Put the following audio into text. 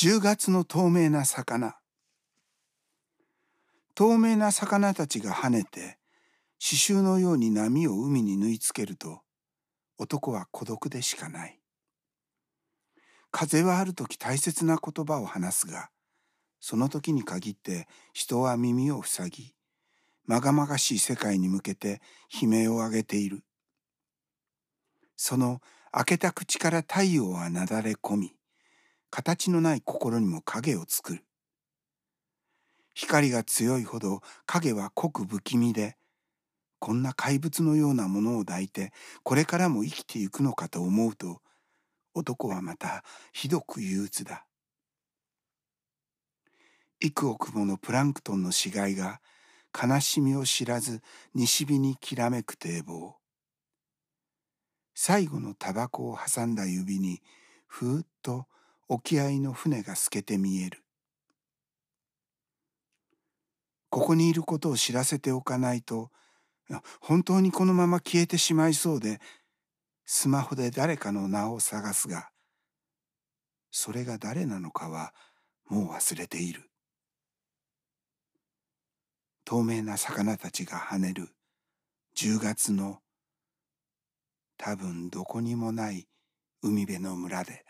10月の透明な魚。透明な魚たちが跳ねて刺繍のように波を海に縫い付けると男は孤独でしかない。風はある時大切な言葉を話すがその時に限って人は耳を塞ぎまがまがしい世界に向けて悲鳴を上げている。その開けた口から太陽はなだれ込み形のない心にも影を作る。光が強いほど影は濃く不気味でこんな怪物のようなものを抱いてこれからも生きてゆくのかと思うと男はまたひどく憂鬱だ。幾億ものプランクトンの死骸が悲しみを知らず西日にきらめく堤防。最後のタバコを挟んだ指にふーっと沖合の船が透けて見える。ここにいることを知らせておかないと本当にこのまま消えてしまいそうでスマホで誰かの名を探すがそれが誰なのかはもう忘れている。透明な魚たちが跳ねる。10月の多分どこにもない海辺の村で。